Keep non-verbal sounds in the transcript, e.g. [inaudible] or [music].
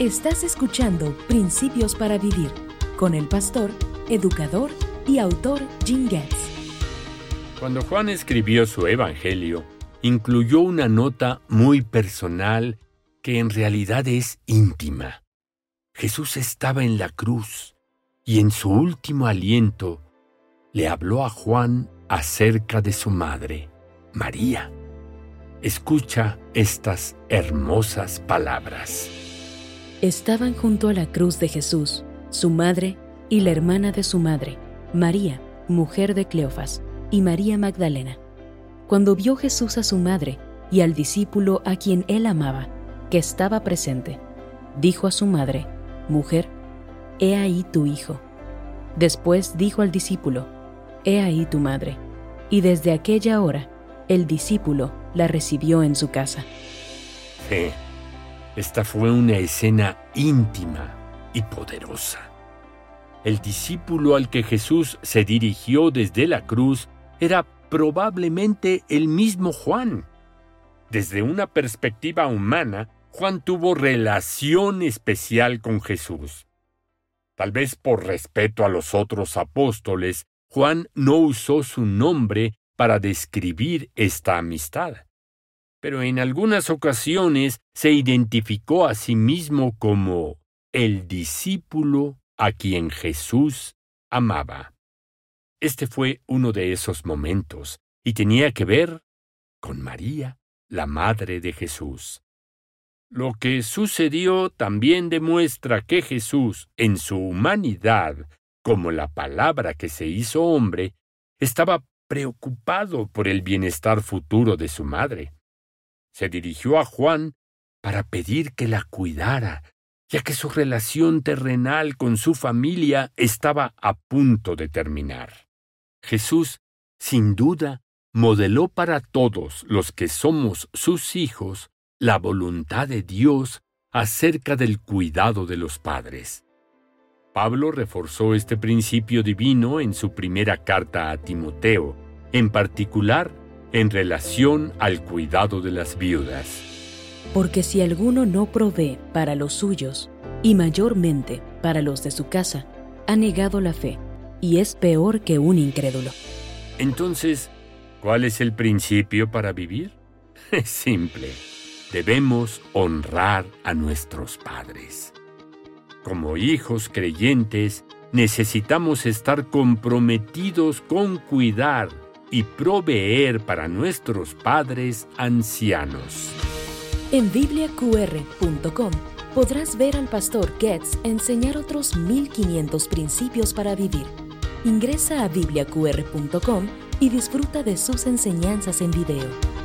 Estás escuchando Principios para Vivir con el pastor, educador y autor Jim Getz. Cuando Juan escribió su Evangelio, incluyó una nota muy personal que en realidad es íntima. Jesús estaba en la cruz y en su último aliento le habló a Juan acerca de su madre, María. Escucha estas hermosas palabras. Estaban junto a la cruz de Jesús, su madre y la hermana de su madre, María, mujer de Cleofas, y María Magdalena. Cuando vio Jesús a su madre y al discípulo a quien él amaba, que estaba presente, dijo a su madre, Mujer, he ahí tu hijo. Después dijo al discípulo, He ahí tu madre. Y desde aquella hora, el discípulo la recibió en su casa. Esta fue una escena íntima y poderosa. El discípulo al que Jesús se dirigió desde la cruz era probablemente el mismo Juan. Desde una perspectiva humana, Juan tuvo relación especial con Jesús. Tal vez por respeto a los otros apóstoles, Juan no usó su nombre para describir esta amistad. Pero en algunas ocasiones se identificó a sí mismo como el discípulo a quien Jesús amaba. Este fue uno de esos momentos y tenía que ver con María, la Madre de Jesús. Lo que sucedió también demuestra que Jesús, en su humanidad, como la palabra que se hizo hombre, estaba preocupado por el bienestar futuro de su madre. Se dirigió a Juan para pedir que la cuidara, ya que su relación terrenal con su familia estaba a punto de terminar. Jesús, sin duda, modeló para todos los que somos sus hijos la voluntad de Dios acerca del cuidado de los padres. Pablo reforzó este principio divino en su primera carta a Timoteo, en particular en relación al cuidado de las viudas. Porque si alguno no provee para los suyos, y mayormente para los de su casa, ha negado la fe y es peor que un incrédulo. Entonces, ¿cuál es el principio para vivir? [laughs] Es simple. Debemos honrar a nuestros padres. Como hijos creyentes, necesitamos estar comprometidos con cuidar y proveer para nuestros padres ancianos. En bibliaqr.com podrás ver al pastor Getz enseñar otros 1500 principios para vivir Ingresa a bibliaqr.com y disfruta de sus enseñanzas en video.